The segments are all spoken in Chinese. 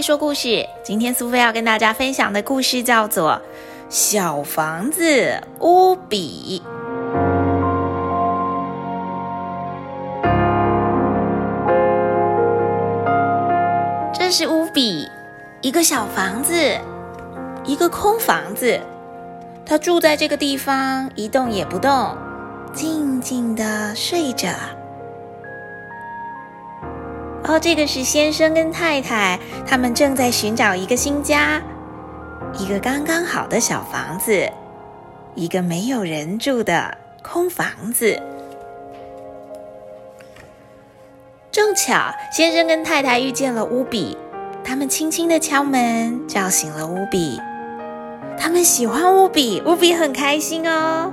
说故事。今天苏菲要跟大家分享的故事叫做《小房子乌比》。这是乌比，一个小房子，一个空房子。他住在这个地方，一动也不动，静静的睡着。哦，这个是先生跟太太，他们正在寻找一个新家，一个刚刚好的小房子，一个没有人住的空房子。正巧，先生跟太太遇见了乌比，他们轻轻的敲门，叫醒了乌比。他们喜欢乌比，乌比很开心哦。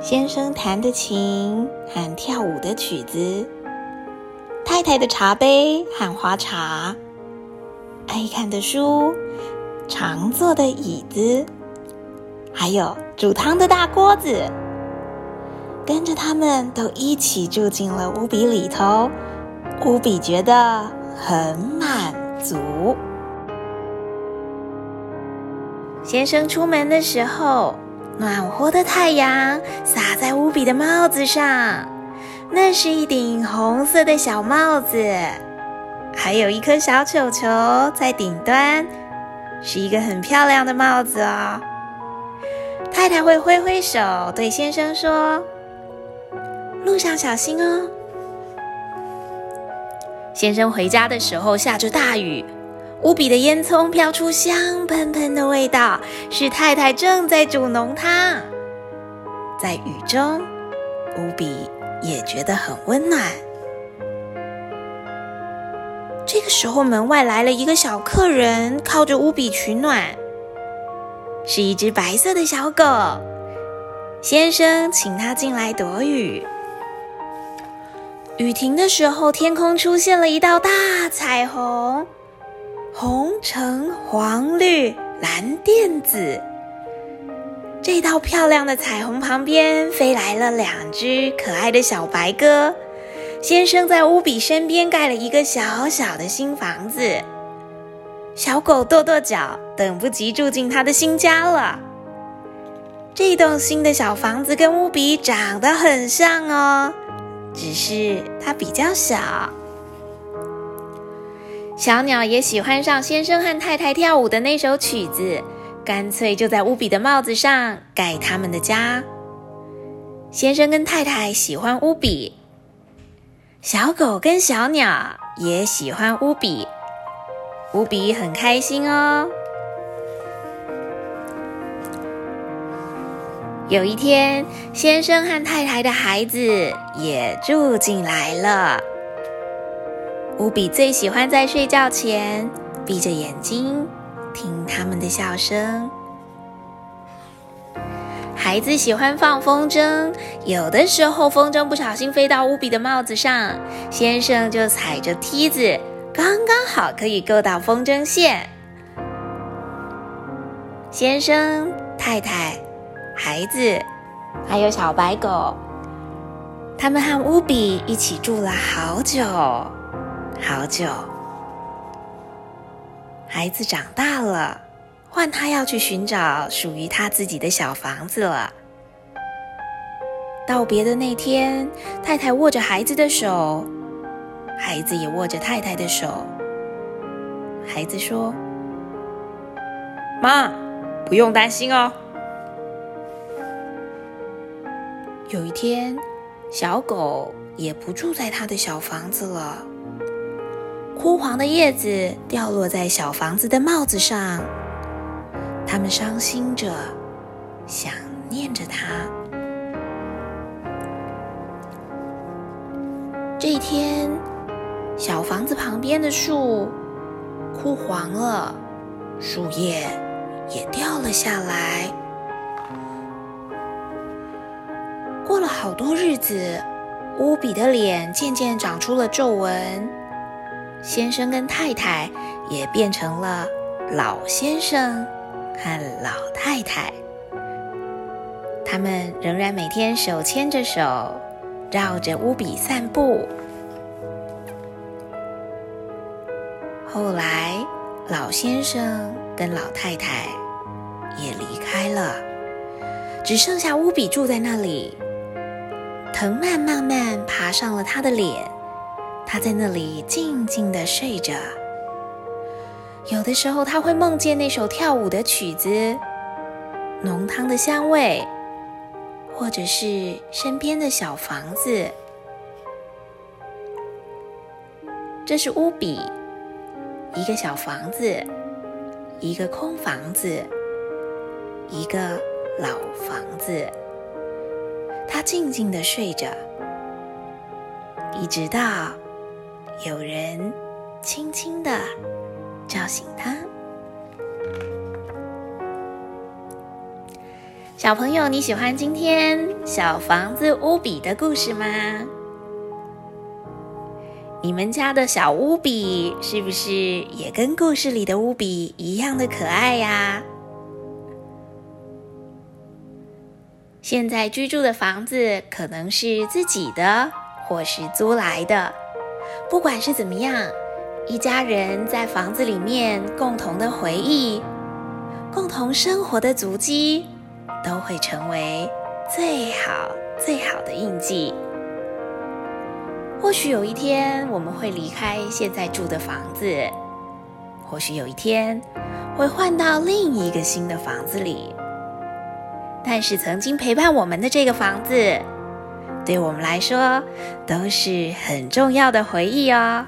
先生弹的琴和跳舞的曲子。太太的茶杯和花茶，爱看的书，常坐的椅子，还有煮汤的大锅子，跟着他们都一起住进了乌比里头。乌比觉得很满足。先生出门的时候，暖和的太阳洒在乌比的帽子上。那是一顶红色的小帽子，还有一颗小球球在顶端，是一个很漂亮的帽子哦。太太会挥挥手对先生说：“路上小心哦。”先生回家的时候下着大雨，无比的烟囱飘出香喷喷的味道，是太太正在煮浓汤。在雨中，无比。也觉得很温暖。这个时候，门外来了一个小客人，靠着屋比取暖，是一只白色的小狗。先生请它进来躲雨。雨停的时候，天空出现了一道大彩虹，红、橙、黄、绿、蓝、靛、紫。这道漂亮的彩虹旁边飞来了两只可爱的小白鸽。先生在乌比身边盖了一个小小的新房子。小狗跺跺脚，等不及住进他的新家了。这栋新的小房子跟乌比长得很像哦，只是它比较小。小鸟也喜欢上先生和太太跳舞的那首曲子。干脆就在乌比的帽子上盖他们的家。先生跟太太喜欢乌比，小狗跟小鸟也喜欢乌比，乌比很开心哦。有一天，先生和太太的孩子也住进来了。乌比最喜欢在睡觉前闭着眼睛。听他们的笑声，孩子喜欢放风筝。有的时候，风筝不小心飞到乌比的帽子上，先生就踩着梯子，刚刚好可以够到风筝线。先生、太太、孩子，还有小白狗，他们和乌比一起住了好久，好久。孩子长大了，换他要去寻找属于他自己的小房子了。道别的那天，太太握着孩子的手，孩子也握着太太的手。孩子说：“妈，不用担心哦。”有一天，小狗也不住在他的小房子了。枯黄的叶子掉落在小房子的帽子上，他们伤心着，想念着它。这一天，小房子旁边的树枯黄了，树叶也掉了下来。过了好多日子，乌比的脸渐渐长出了皱纹。先生跟太太也变成了老先生和老太太，他们仍然每天手牵着手，绕着乌比散步。后来，老先生跟老太太也离开了，只剩下乌比住在那里。藤蔓慢慢爬上了他的脸，他在那里静静的睡着。有的时候，他会梦见那首跳舞的曲子，浓汤的香味，或者是身边的小房子。这是乌比，一个小房子，一个空房子，一个老房子。他静静的睡着，一直到有人轻轻的叫醒他。小朋友，你喜欢今天小房子乌比的故事吗？你们家的小乌比是不是也跟故事里的乌比一样的可爱呀？现在居住的房子可能是自己的，或是租来的。不管是怎么样，一家人在房子里面共同的回忆、共同生活的足迹，都会成为最好最好的印记。或许有一天我们会离开现在住的房子，或许有一天会换到另一个新的房子里。但是曾经陪伴我们的这个房子，对我们来说都是很重要的回忆哦。